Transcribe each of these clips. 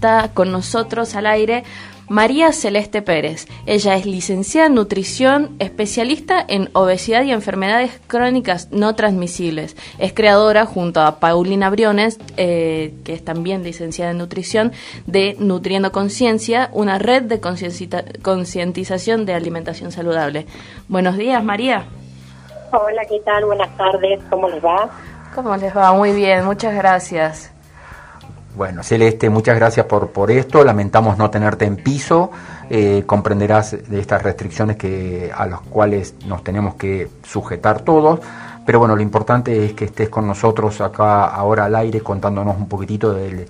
está con nosotros al aire María Celeste Pérez. Ella es licenciada en nutrición, especialista en obesidad y enfermedades crónicas no transmisibles. Es creadora, junto a Paulina Briones, eh, que es también licenciada en nutrición, de Nutriendo Conciencia, una red de concientización de alimentación saludable. Buenos días, María. Hola, ¿qué tal? Buenas tardes. ¿Cómo les va? ¿Cómo les va? Muy bien, muchas gracias. Bueno, Celeste, muchas gracias por, por esto. Lamentamos no tenerte en piso. Eh, comprenderás de estas restricciones que, a las cuales nos tenemos que sujetar todos. Pero bueno, lo importante es que estés con nosotros acá ahora al aire contándonos un poquitito del,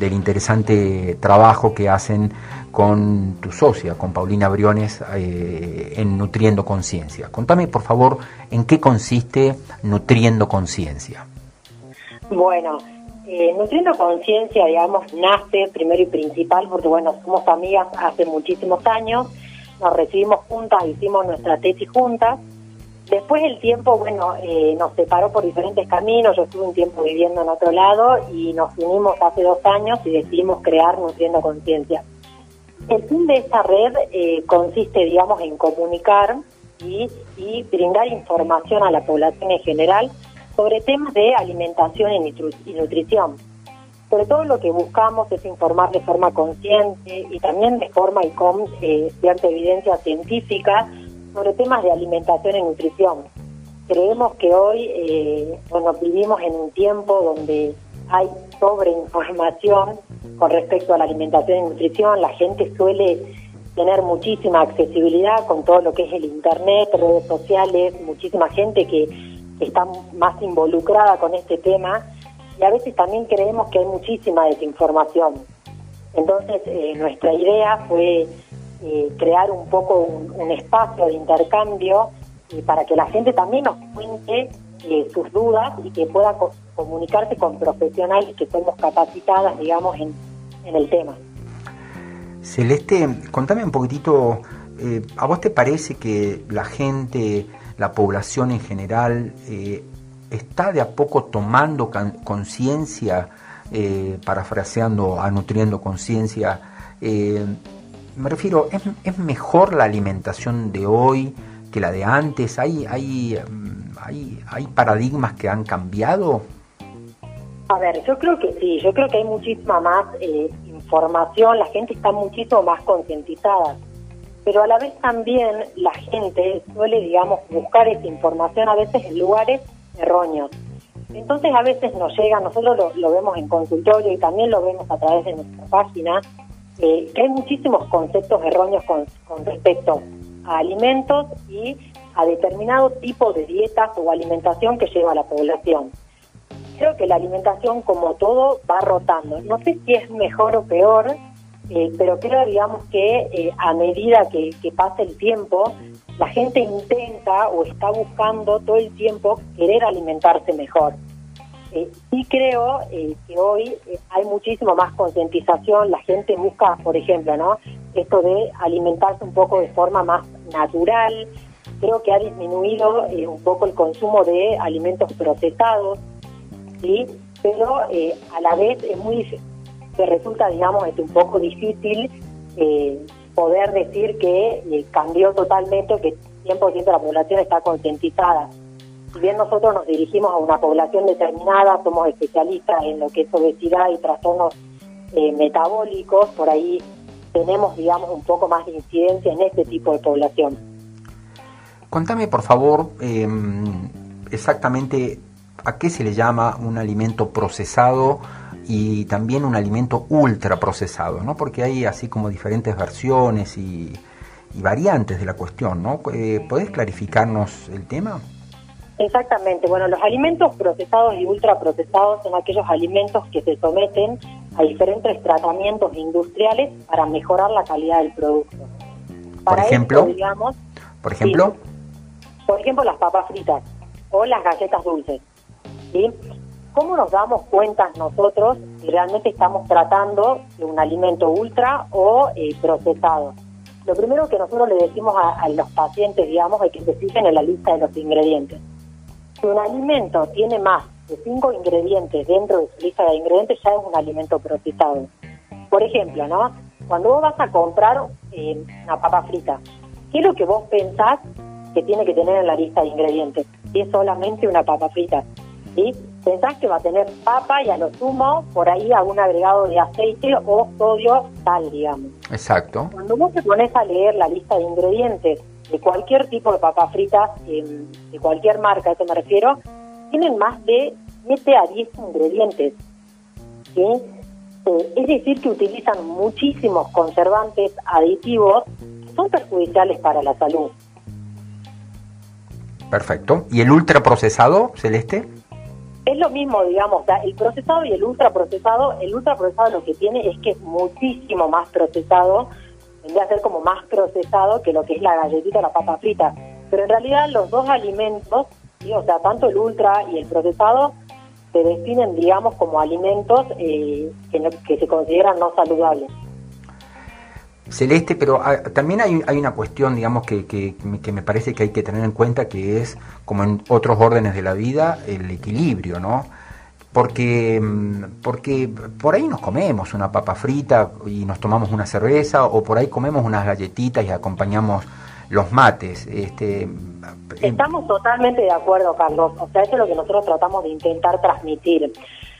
interesante trabajo que hacen con tu socia, con Paulina Briones, eh, en Nutriendo Conciencia. Contame, por favor, en qué consiste Nutriendo Conciencia. Bueno, eh, Nutriendo Conciencia, digamos, nace primero y principal porque, bueno, somos amigas hace muchísimos años, nos recibimos juntas, hicimos nuestra tesis juntas. Después el tiempo, bueno, eh, nos separó por diferentes caminos, yo estuve un tiempo viviendo en otro lado y nos unimos hace dos años y decidimos crear Nutriendo Conciencia. El fin de esta red eh, consiste, digamos, en comunicar y, y brindar información a la población en general sobre temas de alimentación y nutrición. Sobre todo lo que buscamos es informar de forma consciente y también de forma y con eh, cierta evidencia científica sobre temas de alimentación y nutrición. Creemos que hoy eh, bueno, vivimos en un tiempo donde hay sobreinformación con respecto a la alimentación y nutrición. La gente suele tener muchísima accesibilidad con todo lo que es el Internet, redes sociales, muchísima gente que está más involucrada con este tema y a veces también creemos que hay muchísima desinformación. Entonces, eh, nuestra idea fue eh, crear un poco un, espacio de intercambio para que la gente también nos cuente eh, sus dudas y que pueda comunicarse con profesionales que somos capacitadas, digamos, en, en el tema. Celeste, contame un poquitito, ¿a vos te parece que la gente la población en general eh, está de a poco tomando conciencia, eh, parafraseando a nutriendo conciencia. Eh, me refiero, ¿es, mejor la alimentación de hoy que la de antes? ¿Hay, hay, mm, hay, hay paradigmas que han cambiado? A ver, yo creo que sí, yo creo que hay muchísima más información, la gente está muchísimo más concientizada pero a la vez también la gente suele, digamos, buscar esa información a veces en lugares erróneos. Entonces a veces nos llega, nosotros lo, vemos en consultorio y también lo vemos a través de nuestra página, eh, que hay muchísimos conceptos erróneos con, con respecto a alimentos y a determinado tipo de dietas o alimentación que lleva la población. Creo que la alimentación, como todo, va rotando. No sé si es mejor o peor, eh, pero creo, digamos, que eh, a medida que, pasa el tiempo, la gente intenta o está buscando todo el tiempo querer alimentarse mejor. Eh, sí creo que hoy hay muchísimo más concientización, la gente busca, por ejemplo, ¿no? Esto de alimentarse un poco de forma más natural, creo que ha disminuido un poco el consumo de alimentos procesados, ¿sí? Pero a la vez es muy que resulta, digamos, es un poco difícil eh, poder decir que eh, cambió totalmente, que 100% de la población está concientizada. Si bien nosotros nos dirigimos a una población determinada, somos especialistas en lo que es obesidad y trastornos eh, metabólicos, por ahí tenemos, digamos, un poco más de incidencia en este tipo de población. Contame, por favor, em, exactamente a qué se le llama un alimento procesado y también un alimento ultra procesado, ¿no? Porque hay así como diferentes versiones y, variantes de la cuestión, ¿no? Eh, ¿Podés clarificarnos el tema? Exactamente. Bueno, los alimentos procesados y ultraprocesados son aquellos alimentos que se someten a diferentes tratamientos industriales para mejorar la calidad del producto. por ejemplo, digamos, por ejemplo, por ejemplo las papas fritas o las galletas dulces. ¿sí? ¿Cómo nos damos cuenta nosotros si realmente estamos tratando de un alimento ultra o eh, procesado? Lo primero que nosotros le decimos a, los pacientes, digamos, es que se fijen en la lista de los ingredientes. Si un alimento tiene más de cinco ingredientes dentro de su lista de ingredientes, ya es un alimento procesado. Por ejemplo, ¿no? Cuando vos vas a comprar eh, una papa frita, ¿qué es lo que vos pensás que tiene que tener en la lista de ingredientes? Si es solamente una papa frita, ¿sí? Pensás que va a tener papa y a lo sumo por ahí algún agregado de aceite o sodio, tal, digamos. Exacto. Cuando vos te pones a leer la lista de ingredientes de cualquier tipo de papa frita, em, de cualquier marca, a eso me refiero, tienen más de 7 a 10 ingredientes. ¿sí? Eh, es decir, que utilizan muchísimos conservantes aditivos que son perjudiciales para la salud. Perfecto. ¿Y el ultraprocesado, Celeste? Es lo mismo, digamos, el procesado y el ultraprocesado, el ultraprocesado lo que tiene es que es muchísimo más procesado, tendría a ser como más procesado que lo que es la galletita o la papa frita. Pero en realidad los dos alimentos, o sea, tanto el ultra y el procesado, se definen, digamos, como alimentos eh, que, se consideran no saludables. Celeste, pero ah, también hay, una cuestión, digamos, que, que, que, me parece que hay que tener en cuenta, que es, como en otros órdenes de la vida, el equilibrio, ¿no? Porque, mm, porque por ahí nos comemos una papa frita y nos tomamos una cerveza, o por ahí comemos unas galletitas y acompañamos los mates. Este, Estamos totalmente de acuerdo, Carlos. O sea, eso es lo que nosotros tratamos de intentar transmitir.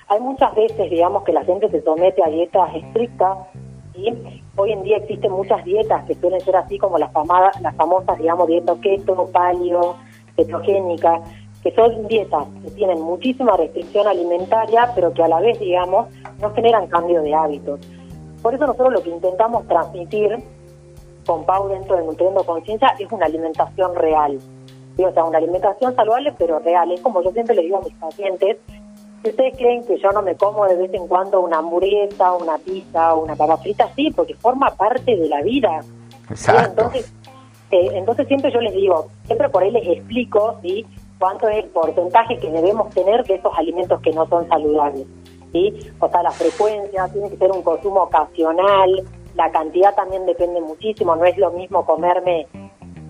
Hay muchas veces, digamos, que la gente se somete a dietas estrictas y hoy en día existen muchas dietas que suelen ser así como las, las famosas, digamos, dieta keto, palio, ketogénica, que son dietas que tienen muchísima restricción alimentaria, pero que a la vez, digamos, no generan cambio de hábitos. Por eso nosotros lo que intentamos transmitir con Pau dentro de Nutriendo Conciencia es una alimentación real. O sea, una alimentación saludable pero real. Es como yo siempre le digo a mis pacientes, si ustedes creen que yo no me como de vez en cuando una hamburguesa, una pizza, una papa frita, sí, porque forma parte de la vida. Entonces, eh, entonces siempre yo les digo, siempre por ahí les explico ¿sí? cuánto es el porcentaje que debemos tener de esos alimentos que no son saludables. ¿sí? O sea, la frecuencia, tiene que ser un consumo ocasional, la cantidad también depende muchísimo, no es lo mismo comerme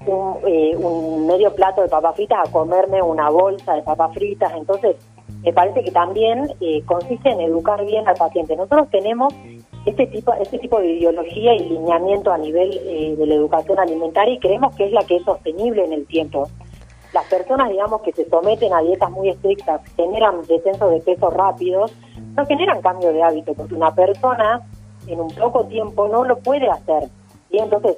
un, eh, un medio plato de papas fritas a comerme una bolsa de papas fritas, entonces me parece que también eh, consiste en educar bien al paciente. Nosotros tenemos este tipo, este tipo de ideología y lineamiento a nivel eh, de la educación alimentaria y creemos que es la que es sostenible en el tiempo. Las personas, digamos, que se someten a dietas muy estrictas, generan descensos de peso rápidos, no generan cambio de hábito, porque una persona en un poco tiempo no lo puede hacer. Y entonces,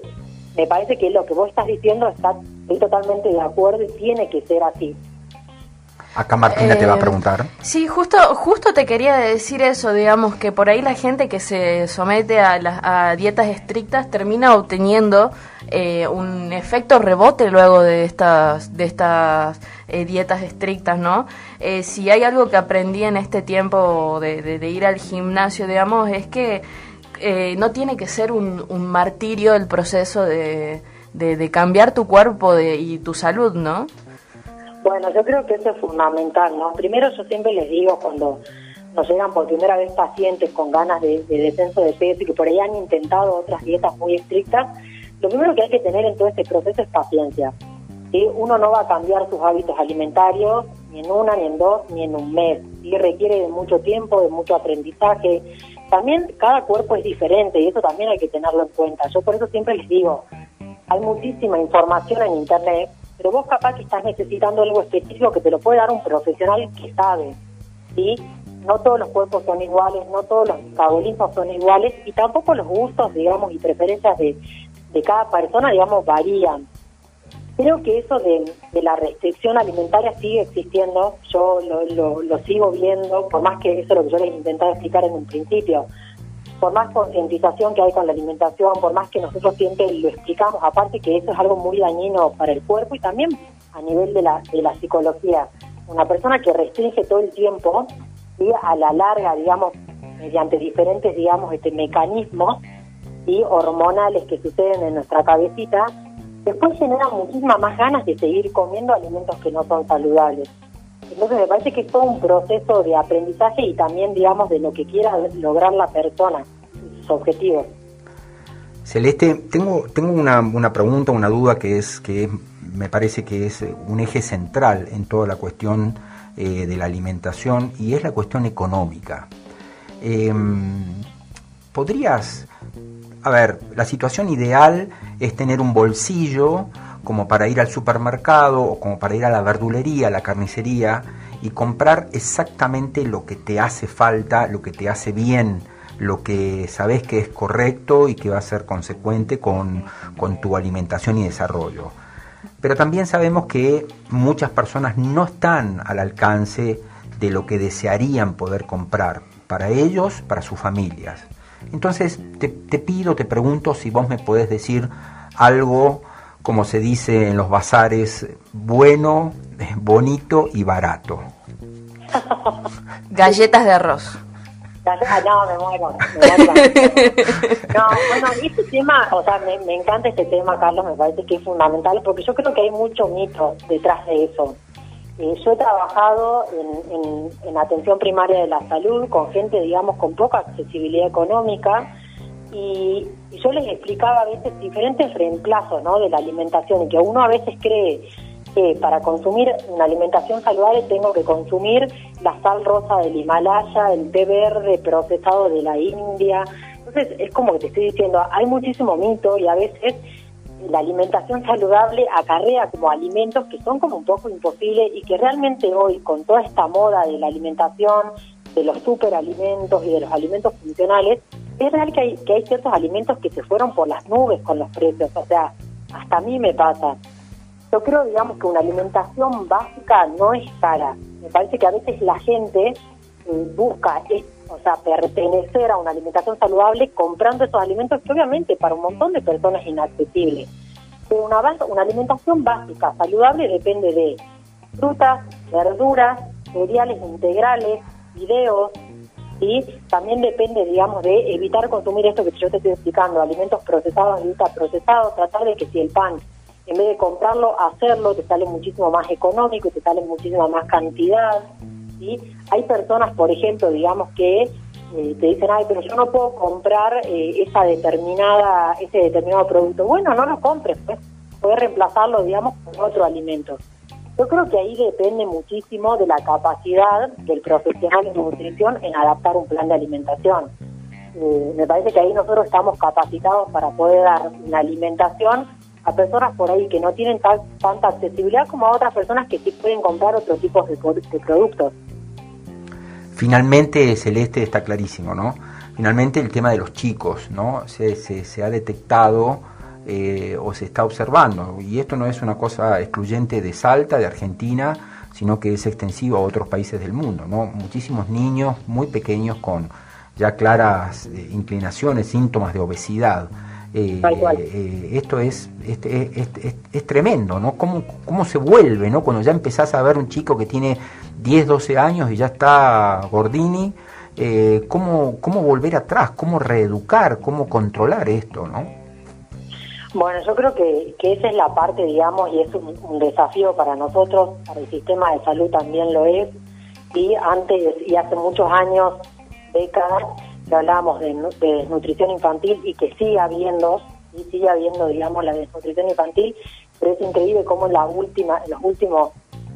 me parece que lo que vos estás diciendo está estoy totalmente de acuerdo y tiene que ser así. Acá Martina te va a eh, preguntar. Sí, justo, justo te quería decir eso, digamos, que por ahí la gente que se somete a, las dietas estrictas termina obteniendo eh, un efecto rebote luego de estas, de estas eh, dietas estrictas, ¿no? si hay algo que aprendí en este tiempo de, de ir al gimnasio, digamos, es que eh, no tiene que ser un, martirio el proceso de, de, cambiar tu cuerpo y tu salud, ¿no? Bueno, yo creo que eso es fundamental, ¿no? Primero yo siempre les digo cuando nos llegan por primera vez pacientes con ganas de, descenso de peso y que por ahí han intentado otras dietas muy estrictas, lo primero que hay que tener en todo este proceso es paciencia. ¿sí? Uno no va a cambiar sus hábitos alimentarios ni en una, ni en dos, ni en un mes. Y requiere de mucho tiempo, de mucho aprendizaje, también cada cuerpo es diferente y eso también hay que tenerlo en cuenta. Yo por eso siempre les digo, hay muchísima información en Internet, pero vos capaz que estás necesitando algo específico que te lo puede dar un profesional que sabe, ¿sí? No todos los cuerpos son iguales, no todos los metabolismos son iguales y tampoco los gustos, digamos, y preferencias de, de cada persona, digamos, varían. Creo que eso de, la restricción alimentaria sigue existiendo, yo lo, lo, sigo viendo, por más que eso es lo que yo les intentaba explicar en un principio, por más concientización que hay con la alimentación, por más que nosotros siempre lo explicamos, aparte que eso es algo muy dañino para el cuerpo y también a nivel de la, de la psicología. Una persona que restringe todo el tiempo, y a la larga, digamos, mediante diferentes, digamos, este, mecanismos y hormonales que suceden en nuestra cabecita, después genera muchísimas más ganas de seguir comiendo alimentos que no son saludables. Entonces me parece que es todo un proceso de aprendizaje y también, digamos, de lo que quiera lograr la persona, sus objetivos. Celeste, tengo, tengo una, una pregunta, una duda que es que me parece que es un eje central en toda la cuestión eh, de la alimentación y es la cuestión económica. Em, ¿podrías, a ver, la situación ideal es tener un bolsillo como para ir al supermercado o como para ir a la verdulería, a la carnicería y comprar exactamente lo que te hace falta, lo que te hace bien, lo que sabes que es correcto y que va a ser consecuente con, tu alimentación y desarrollo. Pero también sabemos que muchas personas no están al alcance de lo que desearían poder comprar para ellos, para sus familias. Entonces te, te pido, te pregunto si vos me podés decir algo, como se dice en los bazares, bueno, bonito y barato. Galletas de arroz. Ah, no, me muero. Me no, bueno, este tema, o sea, me, me, encanta este tema, Carlos, me parece que es fundamental, porque yo creo que hay mucho mito detrás de eso. Eh, yo he trabajado en, en, atención primaria de la salud con gente, digamos, con poca accesibilidad económica y, y, yo les explicaba a veces diferentes reemplazos ¿no? de la alimentación y que uno a veces cree que para consumir una alimentación saludable tengo que consumir la sal rosa del Himalaya, el té verde procesado de la India. Entonces es como que te estoy diciendo, hay muchísimo mito y a veces la alimentación saludable acarrea como alimentos que son como un poco imposibles y que realmente hoy con toda esta moda de la alimentación, de los superalimentos y de los alimentos funcionales, es real que hay, que hay ciertos alimentos que se fueron por las nubes con los precios. O sea, hasta a mí me pasa yo creo, digamos, que una alimentación básica no es cara. Me parece que a veces la gente eh, busca, o sea, pertenecer a una alimentación saludable comprando esos alimentos que obviamente para un montón de personas es inaccesible. Pero una, una alimentación básica saludable depende de frutas, verduras, cereales integrales, videos, y también depende, digamos, de evitar consumir esto que yo te estoy explicando, alimentos procesados, alimentos procesados, tratar de que si el pan en vez de comprarlo, hacerlo, te sale muchísimo más económico, te sale muchísima más cantidad. ¿sí? Hay personas, por ejemplo, digamos que eh, te dicen, ay, pero yo no puedo comprar eh, esa determinada, ese determinado producto. Bueno, no lo compres, pues puedes reemplazarlo, digamos, con otro alimento. Yo creo que ahí depende muchísimo de la capacidad del profesional de nutrición en adaptar un plan de alimentación. Eh, me parece que ahí nosotros estamos capacitados para poder dar una alimentación a personas por ahí que no tienen tanta accesibilidad como a otras personas que sí pueden comprar otro tipo de, productos. Finalmente, Celeste está clarísimo, ¿no? Finalmente el tema de los chicos, ¿no? Se, se, ha detectado eh, o se está observando, y esto no es una cosa excluyente de Salta, de Argentina, sino que es extensivo a otros países del mundo, ¿no? Muchísimos niños muy pequeños con ya claras eh, inclinaciones, síntomas de obesidad. Eh, eh, esto es, este, es, tremendo, ¿no? ¿Cómo, ¿Cómo se vuelve, ¿no? Cuando ya empezás a ver un chico que tiene 10, 12 años y ya está gordini, eh, ¿cómo, ¿cómo volver atrás? ¿Cómo reeducar? ¿Cómo controlar esto, no? Bueno, yo creo que, que esa es la parte, digamos, y es un, desafío para nosotros, para el sistema de salud también lo es, y antes y hace muchos años, décadas, que hablábamos de, desnutrición infantil y que sigue habiendo, y sigue habiendo, digamos, la desnutrición infantil, pero es increíble cómo en, la última, en los últimos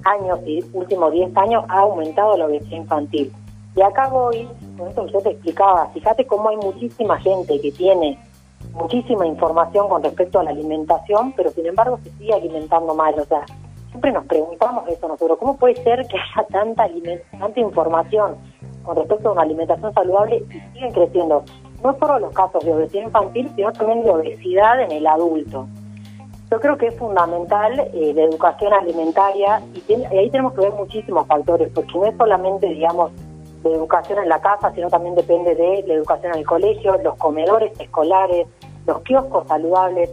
años y últimos 10 años ha aumentado la obesidad infantil. Y acá voy, con esto que yo te explicaba, fíjate cómo hay muchísima gente que tiene muchísima información con respecto a la alimentación, pero sin embargo se sigue alimentando mal. O sea, siempre nos preguntamos eso nosotros, ¿cómo puede ser que haya tanta, tanta información con respecto a una alimentación saludable y siguen creciendo. No solo los casos de obesidad infantil, sino también de obesidad en el adulto. Yo creo que es fundamental eh, la educación alimentaria y, ahí tenemos que ver muchísimos factores, porque no es solamente, digamos, de educación en la casa, sino también depende de la educación en el colegio, los comedores escolares, los kioscos saludables.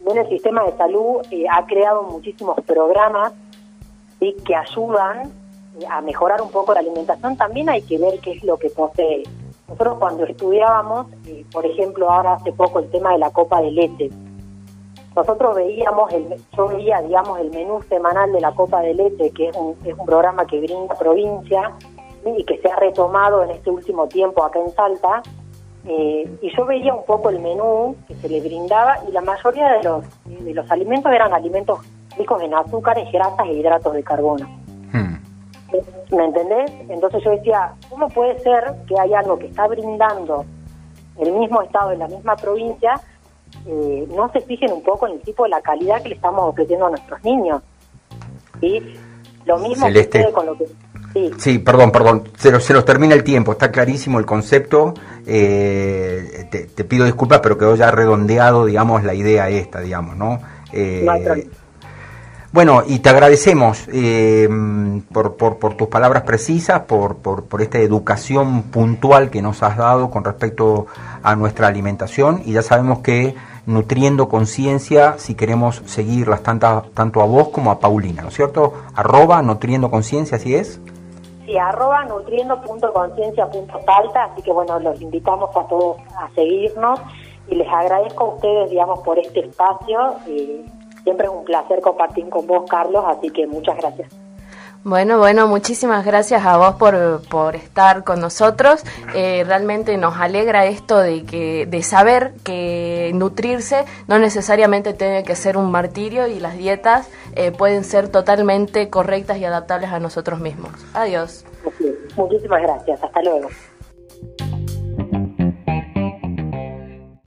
Bien, el sistema de salud eh, ha creado muchísimos programas que ayudan a mejorar un poco la alimentación, también hay que ver qué es lo que posee. Nosotros cuando estudiábamos, eh, por ejemplo, ahora hace poco el tema de la copa de leche, nosotros veíamos, el, yo veía, digamos, el menú semanal de la copa de leche, que es un, es un programa que brinda provincia y que se ha retomado en este último tiempo acá en Salta, eh, y yo veía un poco el menú que se le brindaba y la mayoría de los, de los alimentos eran alimentos ricos en azúcares, grasas e hidratos de carbono. ¿Me entendés? Entonces yo decía, ¿cómo puede ser que hay algo que está brindando el mismo estado, en la misma provincia, eh, no se fijen un poco en el tipo de la calidad que le estamos ofreciendo a nuestros niños. ¿sí? Lo mismo Celeste. con lo que... Sí. perdón, perdón, se, los, se los termina el tiempo, está clarísimo el concepto, eh, te, pido disculpas, pero quedó ya redondeado, digamos, la idea esta, digamos, ¿no? Eh, bueno, y te agradecemos eh, por, por, tus palabras precisas, por, por, por, esta educación puntual que nos has dado con respecto a nuestra alimentación y ya sabemos que nutriendo conciencia, si queremos seguirlas tanto, tanto a vos como a Paulina, ¿no es cierto? Arroba nutriendo conciencia, ¿así es? Sí, arroba nutriendo.conciencia.palta, así que bueno, los invitamos a todos a seguirnos y les agradezco a ustedes, digamos, por este espacio. Eh, siempre es un placer compartir con vos, Carlos, así que muchas gracias. Bueno, bueno, muchísimas gracias a vos por, por estar con nosotros. Eh, realmente nos alegra esto de que de saber que nutrirse no necesariamente tiene que ser un martirio y las dietas eh, pueden ser totalmente correctas y adaptables a nosotros mismos. Adiós. Muchísimas gracias. Hasta luego.